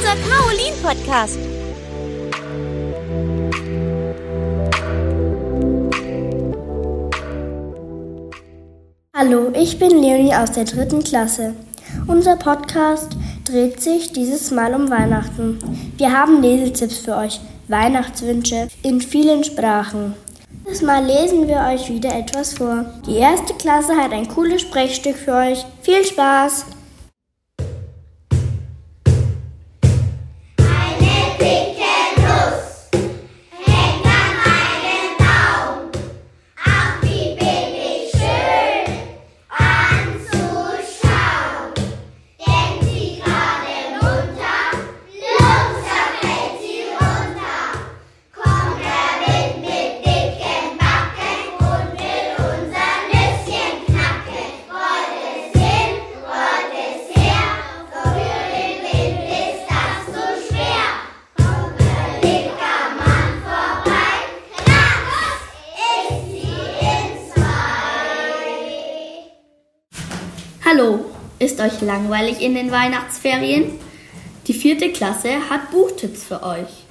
unser Kaolin-Podcast. Hallo, ich bin Leonie aus der dritten Klasse. Unser Podcast dreht sich dieses Mal um Weihnachten. Wir haben Lesetipps für euch, Weihnachtswünsche in vielen Sprachen. Dieses Mal lesen wir euch wieder etwas vor. Die erste Klasse hat ein cooles Sprechstück für euch. Viel Spaß! Langweilig in den Weihnachtsferien? Die vierte Klasse hat Buchtipps für euch.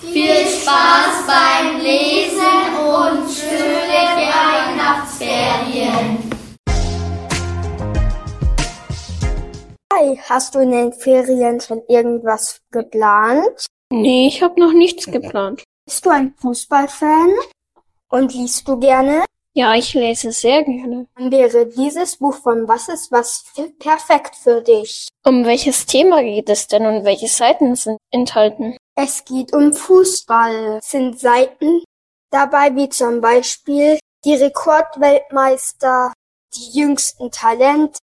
Viel Spaß beim Lesen und schöne Weihnachtsferien. Hi, hast du in den Ferien schon irgendwas geplant? Nee, ich habe noch nichts geplant. Bist du ein Fußballfan? Und liest du gerne? Ja, ich lese sehr gerne. Dann wäre dieses Buch von Was ist was perfekt für dich. Um welches Thema geht es denn und welche Seiten sind enthalten? Es geht um Fußball. Es sind Seiten dabei wie zum Beispiel die Rekordweltmeister, die jüngsten Talente,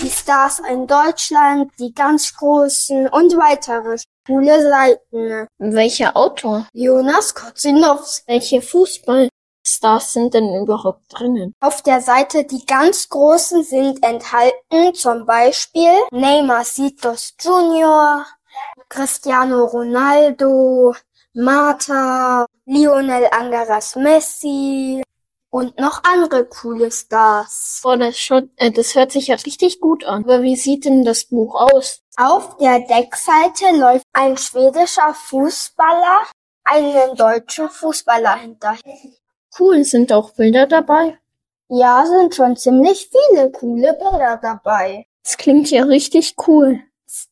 die Stars in Deutschland, die ganz großen und weitere coole Seiten. Welcher Autor? Jonas Kotzinowski. Welche Fußballstars sind denn überhaupt drinnen? Auf der Seite die ganz großen sind enthalten zum Beispiel Neymar Santos Jr., Cristiano Ronaldo, Marta, Lionel Angeras Messi und noch andere coole Stars. Boah, das, schon, äh, das hört sich ja richtig gut an. Aber wie sieht denn das Buch aus? Auf der Deckseite läuft ein schwedischer Fußballer einen deutschen Fußballer hinterher. Cool, sind auch Bilder dabei? Ja, sind schon ziemlich viele coole Bilder dabei. Das klingt ja richtig cool.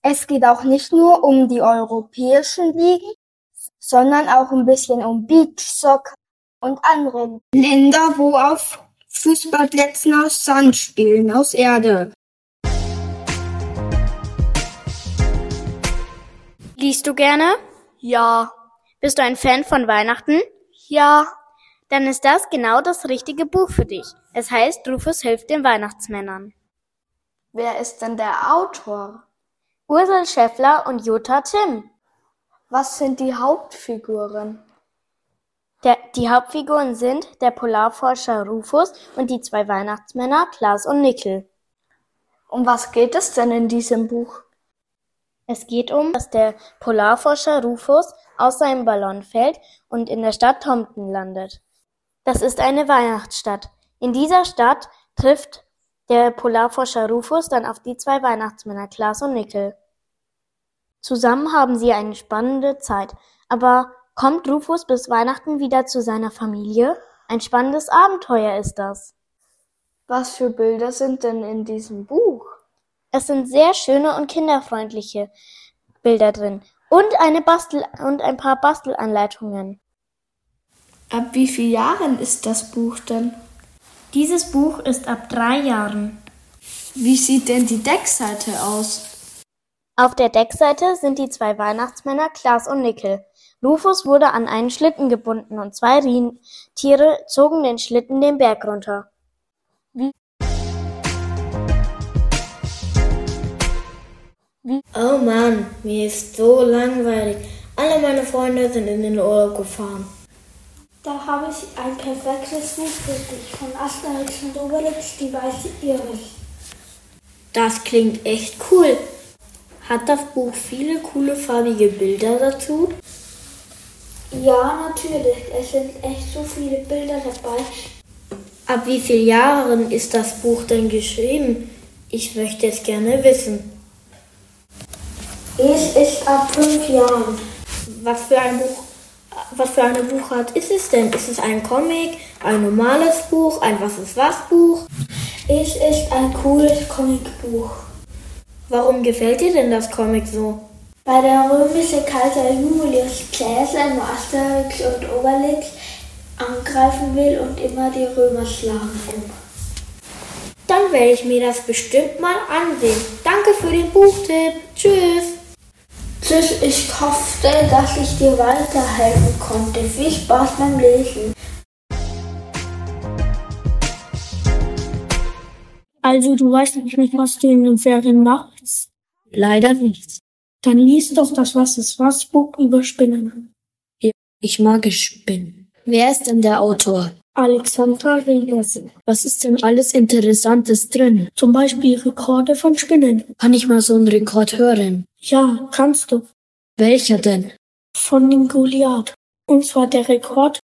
Es geht auch nicht nur um die europäischen Ligen, sondern auch ein bisschen um Beachsoccer und andere Länder, wo auf Fußballplätzen aus Sand spielen, aus Erde. Liest du gerne? Ja. Bist du ein Fan von Weihnachten? Ja. Dann ist das genau das richtige Buch für dich. Es heißt Rufus hilft den Weihnachtsmännern. Wer ist denn der Autor? Ursel Scheffler und Jutta Tim. Was sind die Hauptfiguren? Der, die Hauptfiguren sind der Polarforscher Rufus und die zwei Weihnachtsmänner Klaas und Nickel. Um was geht es denn in diesem Buch? Es geht um, dass der Polarforscher Rufus aus seinem Ballon fällt und in der Stadt Tompton landet. Das ist eine Weihnachtsstadt. In dieser Stadt trifft der Polarforscher Rufus dann auf die zwei Weihnachtsmänner Klaas und Nickel. Zusammen haben sie eine spannende Zeit. Aber kommt Rufus bis Weihnachten wieder zu seiner Familie? Ein spannendes Abenteuer ist das. Was für Bilder sind denn in diesem Buch? Es sind sehr schöne und kinderfreundliche Bilder drin und eine Bastel und ein paar Bastelanleitungen. Ab wie vielen Jahren ist das Buch denn? Dieses Buch ist ab drei Jahren. Wie sieht denn die Deckseite aus? Auf der Deckseite sind die zwei Weihnachtsmänner Klaas und Nickel. Rufus wurde an einen Schlitten gebunden und zwei Rentiere zogen den Schlitten den Berg runter. Oh Mann, mir ist so langweilig. Alle meine Freunde sind in den Urlaub gefahren. Da habe ich ein perfektes Buch für dich von Asterix und Obelix, die weiße Iris. Das klingt echt cool. Hat das Buch viele coole farbige Bilder dazu? Ja, natürlich. Es sind echt so viele Bilder dabei. Ab wie vielen Jahren ist das Buch denn geschrieben? Ich möchte es gerne wissen. Ich ist ab fünf Jahren. Was für ein Buch, was für eine Buchart ist es denn? Ist es ein Comic, ein normales Buch, ein Was ist was Buch? Ich ist ein cooles Comicbuch. Warum gefällt dir denn das Comic so? Weil der römische Kaiser Julius Caesar nur Asterix und Obelix angreifen will und immer die Römer schlagen will. Dann werde ich mir das bestimmt mal ansehen. Danke für den Buchtipp. Tschüss. Tschüss, ich hoffe, dass ich dir weiterhelfen konnte. Viel Spaß beim Lesen. Also, du weißt nicht, was du in den Ferien machst? Leider nicht. Dann liest doch das Was ist was Buch über Spinnen. Ich mag Spinnen. Wer ist denn der Autor? Alexandra Regers. Was ist denn alles Interessantes drin? Zum Beispiel Rekorde von Spinnen. Kann ich mal so einen Rekord hören? Ja, kannst du. Welcher denn? Von dem Goliath. Und zwar der Rekord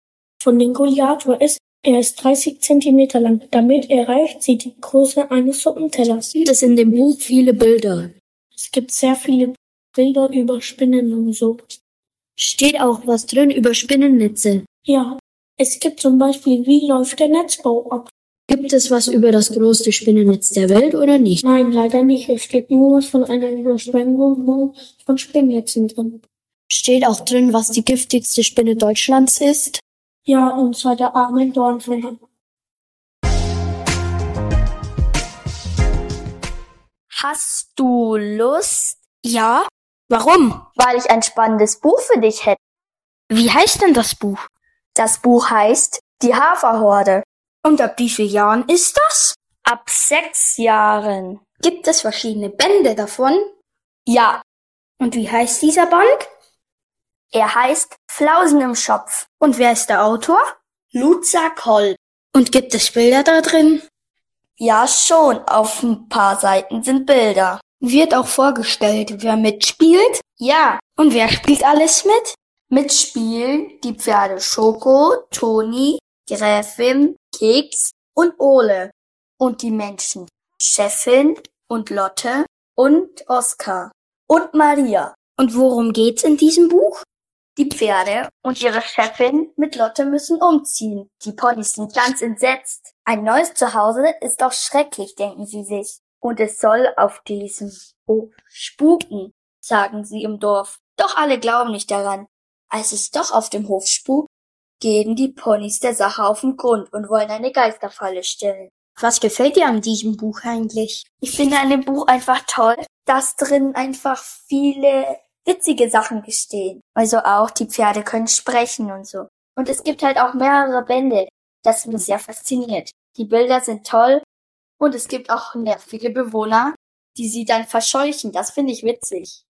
von dem Goliath war es, er ist 30 Zentimeter lang. Damit erreicht sie die Größe eines Suppentellers. Gibt es in dem Buch viele Bilder? Es gibt sehr viele Bilder über Spinnen und so. Steht auch was drin über Spinnennetze? Ja, es gibt zum Beispiel, wie läuft der Netzbau ab? Gibt es was über das größte Spinnennetz der Welt oder nicht? Nein, leider nicht. Es steht nur was von einer Überschwemmung von Spinnnetzen drin. Steht auch drin, was die giftigste Spinne Deutschlands ist? Ja, und zwar der arme Dornfänger. Hast du Lust? Ja? Warum? Weil ich ein spannendes Buch für dich hätte. Wie heißt denn das Buch? Das Buch heißt Die Haferhorde. Und ab wie vielen Jahren ist das? Ab sechs Jahren. Gibt es verschiedene Bände davon? Ja, Und wie heißt dieser Band? er heißt Flausen im Schopf. Und wer ist der Autor? Luza Koll. Und gibt es Bilder da drin? Ja, schon. Auf ein paar Seiten sind Bilder. Wird auch vorgestellt, wer mitspielt? Ja, Und wer spielt alles mit? Mitspielen die Pferde Schoko, Toni, Gräfin, Keks und Ole. Und die Menschen Chefin und Lotte und Oskar und Maria. Und worum geht's in diesem Buch? Die Pferde und ihre Chefin mit Lotte müssen umziehen. Die Ponys sind ganz entsetzt. Ein neues Zuhause ist doch schrecklich, denken sie sich. Und es soll auf diesem Hof spuken, sagen sie im Dorf. Doch alle glauben nicht daran. Als es doch auf dem Hof spukt, gehen die Ponys der Sache auf den Grund und wollen eine Geisterfalle stellen. Was gefällt dir an diesem Buch eigentlich? Ich finde an dem Buch einfach toll, dass drin einfach viele witzige Sachen gestehen. Also auch die Pferde können sprechen und so. Und es gibt halt auch mehrere Bände. Das mich sehr fasziniert. Die Bilder sind toll und es gibt auch nervige Bewohner, die sie dann verscheuchen. Das finde ich witzig.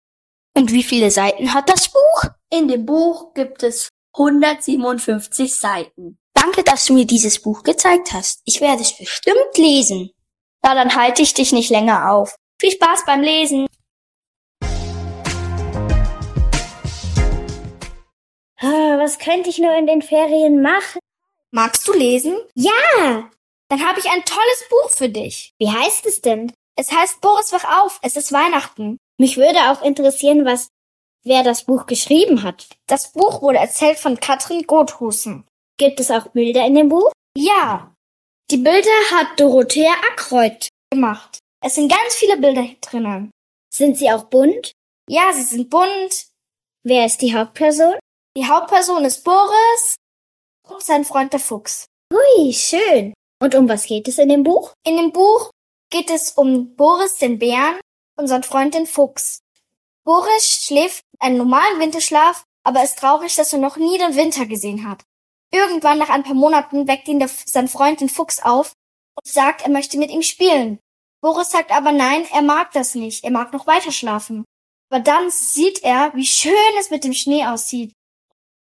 Und wie viele Seiten hat das Buch? In dem Buch gibt es 157 Seiten. Danke, dass du mir dieses Buch gezeigt hast. Ich werde es bestimmt lesen. Na, dann halte ich dich nicht länger auf. Viel Spaß beim Lesen. Ah, was könnte ich nur in den Ferien machen? Magst du lesen? Ja! Dann habe ich ein tolles Buch für dich. Wie heißt es denn? Es heißt Boris wach auf, es ist Weihnachten. Mich würde auch interessieren, was wer das Buch geschrieben hat. Das Buch wurde erzählt von Katrin Gothusen. Gibt es auch Bilder in dem Buch? Ja, die Bilder hat Dorothea Ackreuth gemacht. Es sind ganz viele Bilder drinnen. Sind sie auch bunt? Ja, sie sind bunt. Wer ist die Hauptperson? Die Hauptperson ist Boris und sein Freund der Fuchs. Hui, schön. Und um was geht es in dem Buch? In dem Buch geht es um Boris den Bären und sein Freund den Fuchs. Boris schläft einen normalen Winterschlaf, aber ist traurig, dass er noch nie den Winter gesehen hat. Irgendwann nach ein paar Monaten weckt ihn der, sein Freund den Fuchs auf und sagt, er möchte mit ihm spielen. Boris sagt aber nein, er mag das nicht, er mag noch weiter schlafen. Aber dann sieht er, wie schön es mit dem Schnee aussieht.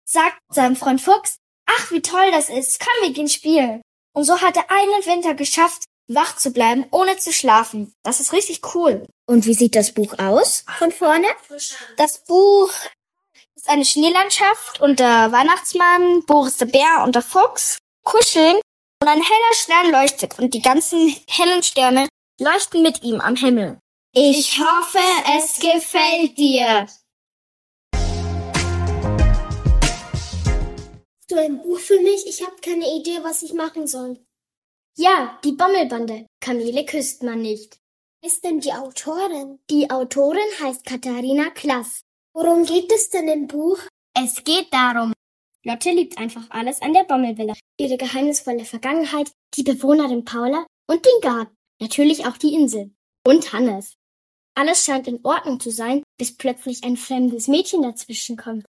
Sagt seinem Freund Fuchs, ach, wie toll das ist, komm, wir gehen spielen. Und so hat er einen Winter geschafft, wach zu bleiben, ohne zu schlafen. Das ist richtig cool. Und wie sieht das Buch aus von vorne? Das Buch ist eine Schneelandschaft und der Weihnachtsmann, Boris der Bär und der Fuchs kuscheln und ein heller Stern leuchtet und die ganzen hellen Sterne leuchten mit ihm am Himmel. Ich hoffe, es gefällt dir. du ein Buch für mich? Ich habe keine Idee, was ich machen soll. Ja, die Bommelbande. Kamele küsst man nicht. Ist denn die Autorin? Die Autorin heißt Katharina Klass. Worum geht es denn im Buch? Es geht darum. Lotte liebt einfach alles an der Bommelvilla. Ihre geheimnisvolle Vergangenheit, die Bewohnerin Paula und den Garten. Natürlich auch die Insel. Und Hannes. Alles scheint in Ordnung zu sein, bis plötzlich ein fremdes Mädchen dazwischen kommt.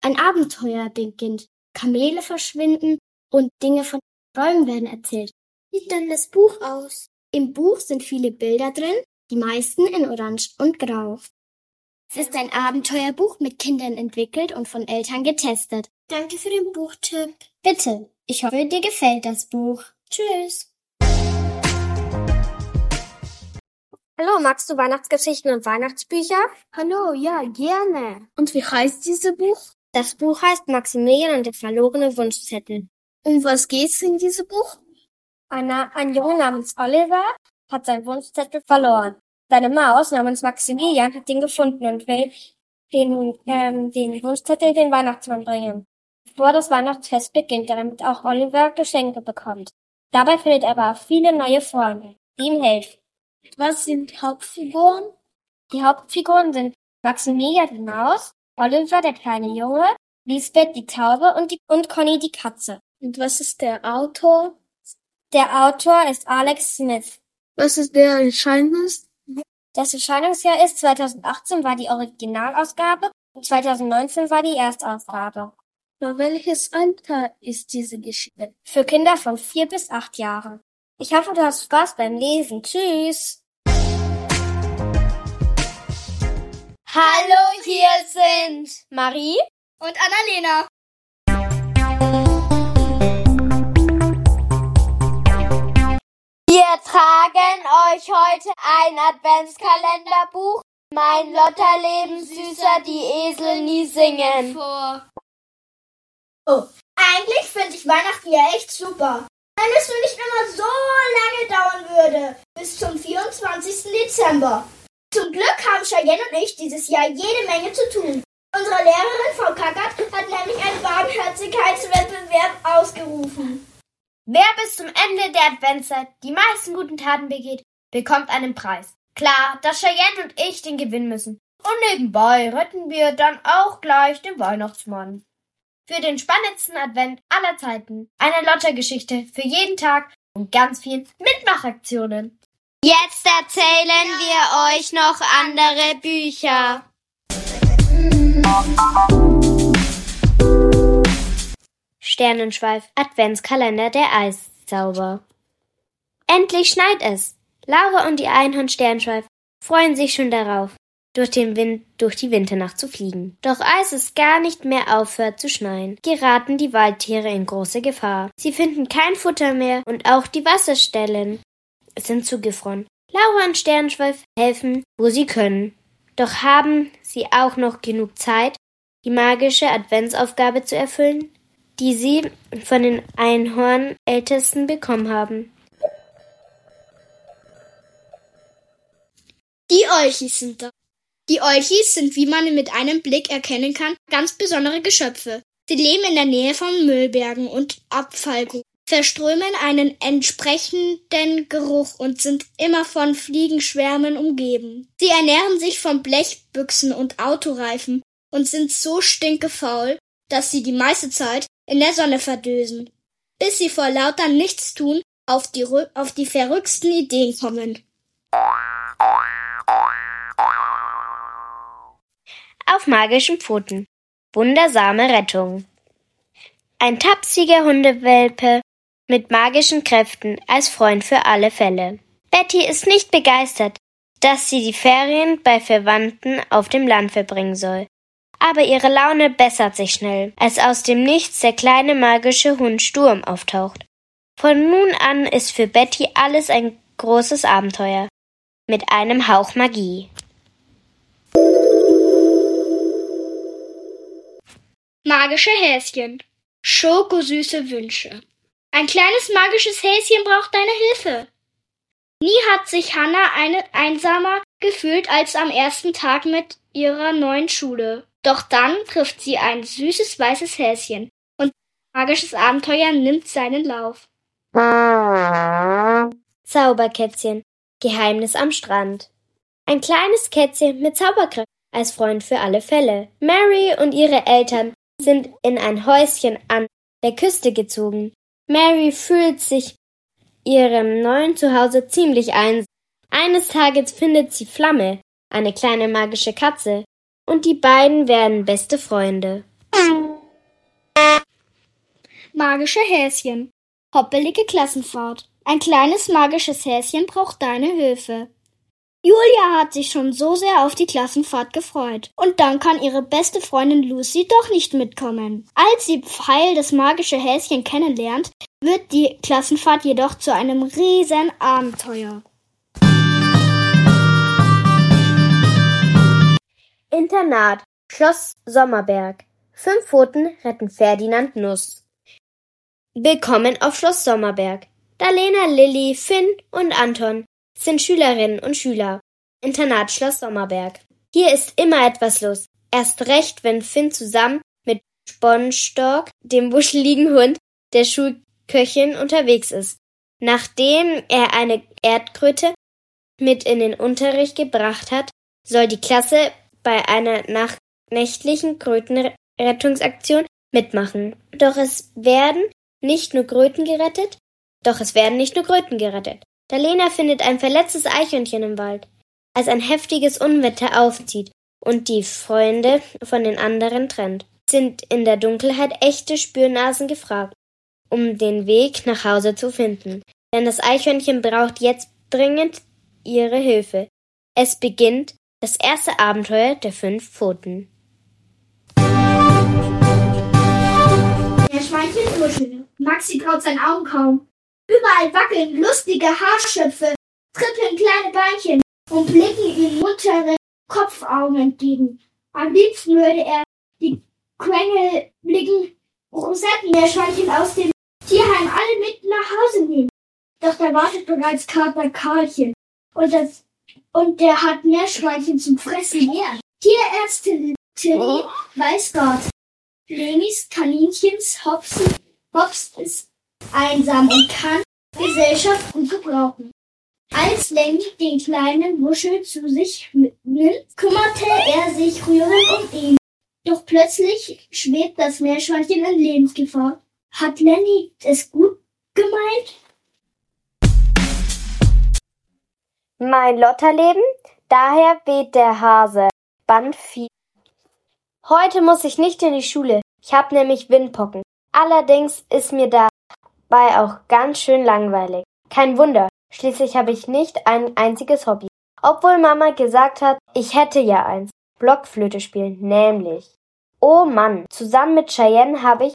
Ein Abenteuer beginnt. Kamele verschwinden und Dinge von Bäumen werden erzählt. Wie sieht denn das Buch aus? Im Buch sind viele Bilder drin, die meisten in Orange und Grau. Es ist ein Abenteuerbuch mit Kindern entwickelt und von Eltern getestet. Danke für den Buchtipp. Bitte. Ich hoffe, dir gefällt das Buch. Tschüss. Hallo, magst du Weihnachtsgeschichten und Weihnachtsbücher? Hallo, ja, gerne. Und wie heißt dieses Buch? Das Buch heißt Maximilian und der verlorene Wunschzettel. Um was geht's in diesem Buch? Einer, ein Junge namens Oliver hat seinen Wunschzettel verloren. Seine Maus namens Maximilian hat ihn gefunden und will den, ähm, den Wunschzettel den Weihnachtsmann bringen. Bevor das Weihnachtsfest beginnt, damit auch Oliver Geschenke bekommt. Dabei findet er aber viele neue Freunde, die ihm helfen. Was sind Hauptfiguren? Die Hauptfiguren sind Maximilian die Maus, Oliver der kleine Junge, Lisbeth die Taube und, die, und Conny die Katze. Und was ist der Autor? Der Autor ist Alex Smith. Was ist der Erscheinungs? Das Erscheinungsjahr ist 2018 war die Originalausgabe und 2019 war die Erstausgabe. Für welches Alter ist diese Geschichte? Für Kinder von vier bis acht Jahren. Ich hoffe, du hast Spaß beim Lesen. Tschüss. Hallo, hier sind Marie und Annalena. Tragen euch heute ein Adventskalenderbuch. Mein Lotterleben süßer, die Esel nie singen. Oh, eigentlich finde ich Weihnachten ja echt super. Wenn es nur nicht immer so lange dauern würde, bis zum 24. Dezember. Zum Glück haben Cheyenne und ich dieses Jahr jede Menge zu tun. Unsere Lehrerin Frau Kackert hat nämlich einen Barmherzigkeitswettbewerb ausgerufen. Wer bis zum Ende der Adventszeit die meisten guten Taten begeht, bekommt einen Preis. Klar, dass Cheyenne und ich den gewinnen müssen. Und nebenbei retten wir dann auch gleich den Weihnachtsmann. Für den spannendsten Advent aller Zeiten. Eine Lottergeschichte für jeden Tag und ganz viel Mitmachaktionen. Jetzt erzählen wir euch noch andere Bücher. Sternenschweif Adventskalender der Eiszauber. Endlich schneit es. Laura und die Einhorn Sternschweif freuen sich schon darauf, durch den Wind durch die Winternacht zu fliegen. Doch als es gar nicht mehr aufhört zu schneien, geraten die Waldtiere in große Gefahr. Sie finden kein Futter mehr und auch die Wasserstellen sind zugefroren. Laura und Sternschweif helfen, wo sie können. Doch haben sie auch noch genug Zeit, die magische Adventsaufgabe zu erfüllen, die sie von den Einhornältesten bekommen haben. Die Olchis sind da. Die Olchis sind, wie man mit einem Blick erkennen kann, ganz besondere Geschöpfe. Sie leben in der Nähe von Müllbergen und Abfallgruben, verströmen einen entsprechenden Geruch und sind immer von Fliegenschwärmen umgeben. Sie ernähren sich von Blechbüchsen und Autoreifen und sind so stinkefaul, dass sie die meiste Zeit in der Sonne verdösen, bis sie vor lauter Nichtstun auf die, auf die verrücktesten Ideen kommen. Auf magischen Pfoten. Wundersame Rettung. Ein tapsiger Hundewelpe mit magischen Kräften als Freund für alle Fälle. Betty ist nicht begeistert, dass sie die Ferien bei Verwandten auf dem Land verbringen soll. Aber ihre Laune bessert sich schnell, als aus dem Nichts der kleine magische Hund Sturm auftaucht. Von nun an ist für Betty alles ein großes Abenteuer. Mit einem Hauch Magie. Magische Häschen. Schokosüße Wünsche. Ein kleines magisches Häschen braucht deine Hilfe. Nie hat sich Hannah eine einsamer gefühlt als am ersten Tag mit ihrer neuen Schule. Doch dann trifft sie ein süßes weißes Häschen und magisches Abenteuer nimmt seinen Lauf. Zauberkätzchen. Geheimnis am Strand. Ein kleines Kätzchen mit Zauberkraft als Freund für alle Fälle. Mary und ihre Eltern sind in ein Häuschen an der Küste gezogen. Mary fühlt sich ihrem neuen Zuhause ziemlich einsam. Eines Tages findet sie Flamme, eine kleine magische Katze, und die beiden werden beste Freunde. Magische Häschen. Hoppelige Klassenfahrt. Ein kleines magisches Häschen braucht deine Hilfe. Julia hat sich schon so sehr auf die Klassenfahrt gefreut. Und dann kann ihre beste Freundin Lucy doch nicht mitkommen. Als sie Pfeil das magische Häschen kennenlernt, wird die Klassenfahrt jedoch zu einem riesen Abenteuer. Internat Schloss Sommerberg Fünf Pfoten retten Ferdinand Nuss. Willkommen auf Schloss Sommerberg. Dalena, Lilly, Finn und Anton sind Schülerinnen und Schüler. Internat Schloss Sommerberg. Hier ist immer etwas los. Erst recht, wenn Finn zusammen mit Sponstork, dem wuscheligen Hund der Schulköchin, unterwegs ist. Nachdem er eine Erdkröte mit in den Unterricht gebracht hat, soll die Klasse bei einer nächtlichen Krötenrettungsaktion mitmachen. Doch es werden nicht nur Kröten gerettet, doch es werden nicht nur Kröten gerettet. Dalena findet ein verletztes Eichhörnchen im Wald, als ein heftiges Unwetter aufzieht und die Freunde von den anderen trennt. Sind in der Dunkelheit echte Spürnasen gefragt, um den Weg nach Hause zu finden. Denn das Eichhörnchen braucht jetzt dringend ihre Hilfe. Es beginnt das erste Abenteuer der fünf Pfoten. Der Schweinchenmuschel. Maxi traut seinen Augen kaum. Überall wackeln lustige Haarschöpfe, trippeln kleine Beinchen und blicken ihm muntere Kopfaugen entgegen. Am liebsten würde er die quengelblicken Rosettenmeerschweinchen aus dem Tierheim alle mit nach Hause nehmen. Doch da wartet bereits Kater Karlchen und, das, und der hat Meerschweinchen zum Fressen mehr. Tierärztin Tilly oh. weiß Gott. Lenis Kaninchens Hopsen, Hops ist einsam und kann Gesellschaft gut gebrauchen. Als Lenny den kleinen Muschel zu sich nimmt, kümmerte er sich rührend um ihn. Doch plötzlich schwebt das Meerschweinchen in Lebensgefahr. Hat Lenny es gut gemeint? Mein Lotterleben? Daher weht der Hase. Band 4. Heute muss ich nicht in die Schule. Ich hab nämlich Windpocken. Allerdings ist mir dabei auch ganz schön langweilig. Kein Wunder, schließlich habe ich nicht ein einziges Hobby. Obwohl Mama gesagt hat, ich hätte ja eins. Blockflöte spielen, nämlich. Oh Mann, zusammen mit Cheyenne habe ich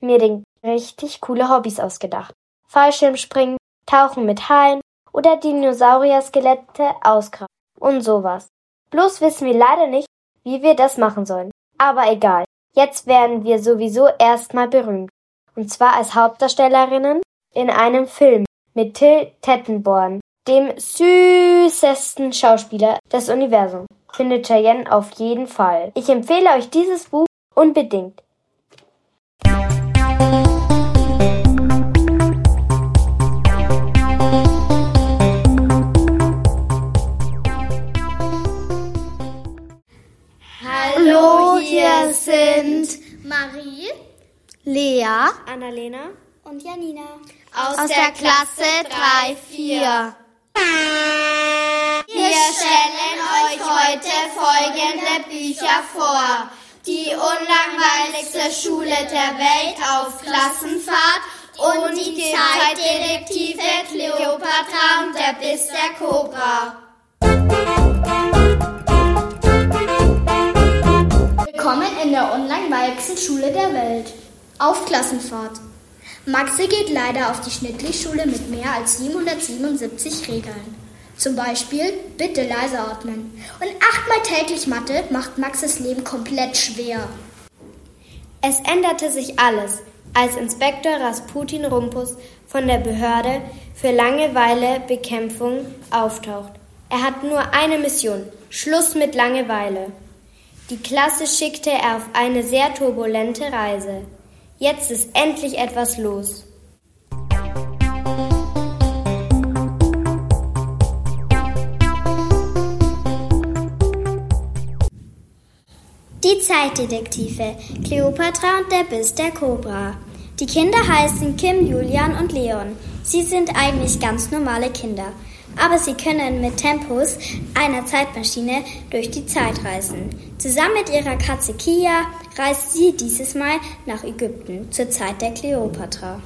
mir den richtig coole Hobbys ausgedacht. Fallschirmspringen, Tauchen mit Haien oder Dinosaurier-Skelette ausgraben und sowas. Bloß wissen wir leider nicht, wie wir das machen sollen. Aber egal. Jetzt werden wir sowieso erstmal berühmt. Und zwar als Hauptdarstellerinnen in einem Film mit Till Tettenborn, dem süßesten Schauspieler des Universums. Findet Cheyenne auf jeden Fall. Ich empfehle euch dieses Buch unbedingt. Wir sind Marie, Lea, Annalena und Janina aus, aus der, der Klasse 3-4. Wir stellen euch heute folgende Bücher vor. Die unlangweiligste Schule der Welt auf Klassenfahrt und die Zeitdetektive Cleopatra und der Biss der Cobra. Willkommen in der online weichsten Schule der Welt. Auf Klassenfahrt. Maxi geht leider auf die Schnittlichschule mit mehr als 777 Regeln. Zum Beispiel bitte leise atmen. Und achtmal täglich Mathe macht Maxes Leben komplett schwer. Es änderte sich alles, als Inspektor Rasputin Rumpus von der Behörde für Langeweilebekämpfung auftaucht. Er hat nur eine Mission. Schluss mit Langeweile. Die Klasse schickte er auf eine sehr turbulente Reise. Jetzt ist endlich etwas los. Die Zeitdetektive Cleopatra und der Biss der Kobra. Die Kinder heißen Kim, Julian und Leon. Sie sind eigentlich ganz normale Kinder, aber sie können mit Tempos einer Zeitmaschine durch die Zeit reisen. Zusammen mit ihrer Katze Kia reist sie dieses Mal nach Ägypten zur Zeit der Kleopatra.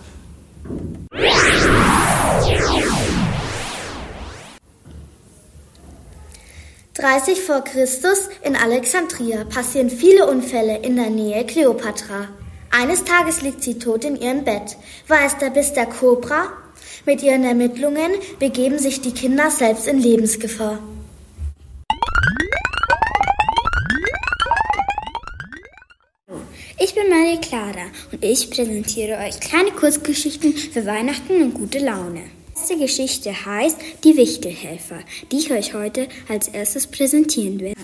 30 vor Christus in Alexandria passieren viele Unfälle in der Nähe Kleopatra. Eines Tages liegt sie tot in ihrem Bett. War es der Biss der Kobra? Mit ihren Ermittlungen begeben sich die Kinder selbst in Lebensgefahr. Ich bin Marie Clara und ich präsentiere euch kleine Kurzgeschichten für Weihnachten und gute Laune erste Geschichte heißt Die Wichtelhelfer, die ich euch heute als erstes präsentieren werde.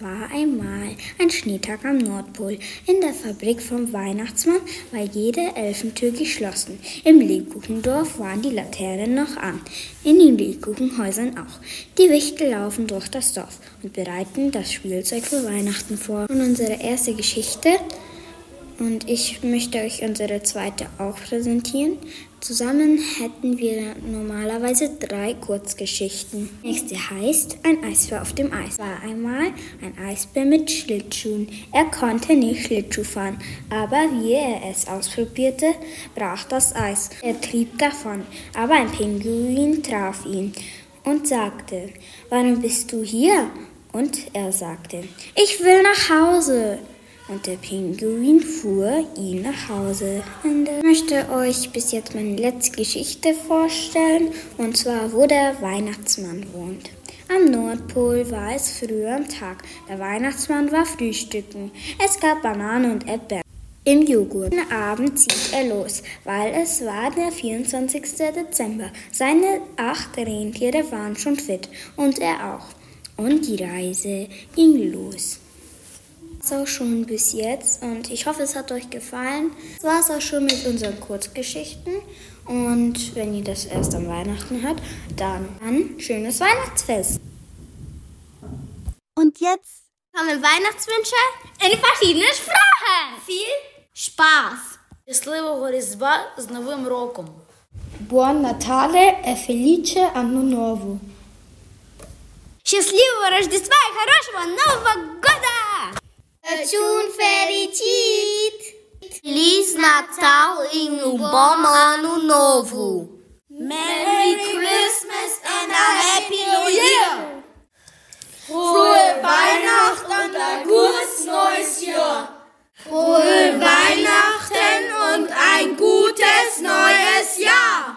War einmal ein Schneetag am Nordpol. In der Fabrik vom Weihnachtsmann war jede Elfentür geschlossen. Im Lebkuchendorf waren die Laternen noch an. In den Lebkuchenhäusern auch. Die Wichtel laufen durch das Dorf und bereiten das Spielzeug für Weihnachten vor. Und unsere erste Geschichte und ich möchte euch unsere zweite auch präsentieren. Zusammen hätten wir normalerweise drei Kurzgeschichten. Nächste heißt Ein Eisbär auf dem Eis. War einmal ein Eisbär mit Schlittschuhen. Er konnte nicht Schlittschuh fahren, aber wie er es ausprobierte, brach das Eis. Er trieb davon, aber ein Pinguin traf ihn und sagte, Warum bist du hier? Und er sagte, Ich will nach Hause und der Pinguin fuhr ihn nach Hause. Und ich möchte euch bis jetzt meine letzte Geschichte vorstellen, und zwar, wo der Weihnachtsmann wohnt. Am Nordpol war es früher am Tag. Der Weihnachtsmann war frühstücken. Es gab Bananen und Erdbeeren. Im Joghurt. Am Abend zieht er los, weil es war der 24. Dezember. Seine acht Rentiere waren schon fit und er auch. Und die Reise ging los Das war auch schon bis jetzt und ich hoffe, es hat euch gefallen. Das war es auch schon mit unseren Kurzgeschichten. Und wenn ihr das erst am Weihnachten hört, dann ein schönes Weihnachtsfest. Und jetzt kommen Weihnachtswünsche in verschiedenen Sprachen. Viel Spaß! Щасливого Різдва з Новим роком! Buon Natale e felice anno nuovo! Счастливого Рождества и хорошего Нового года! Crăciun fericit! Feliz Natal in um bom ano novo! Merry Christmas and a Happy New Year! Frohe Weihnachten und ein gutes neues Jahr! Frohe Weihnachten und ein gutes neues Jahr!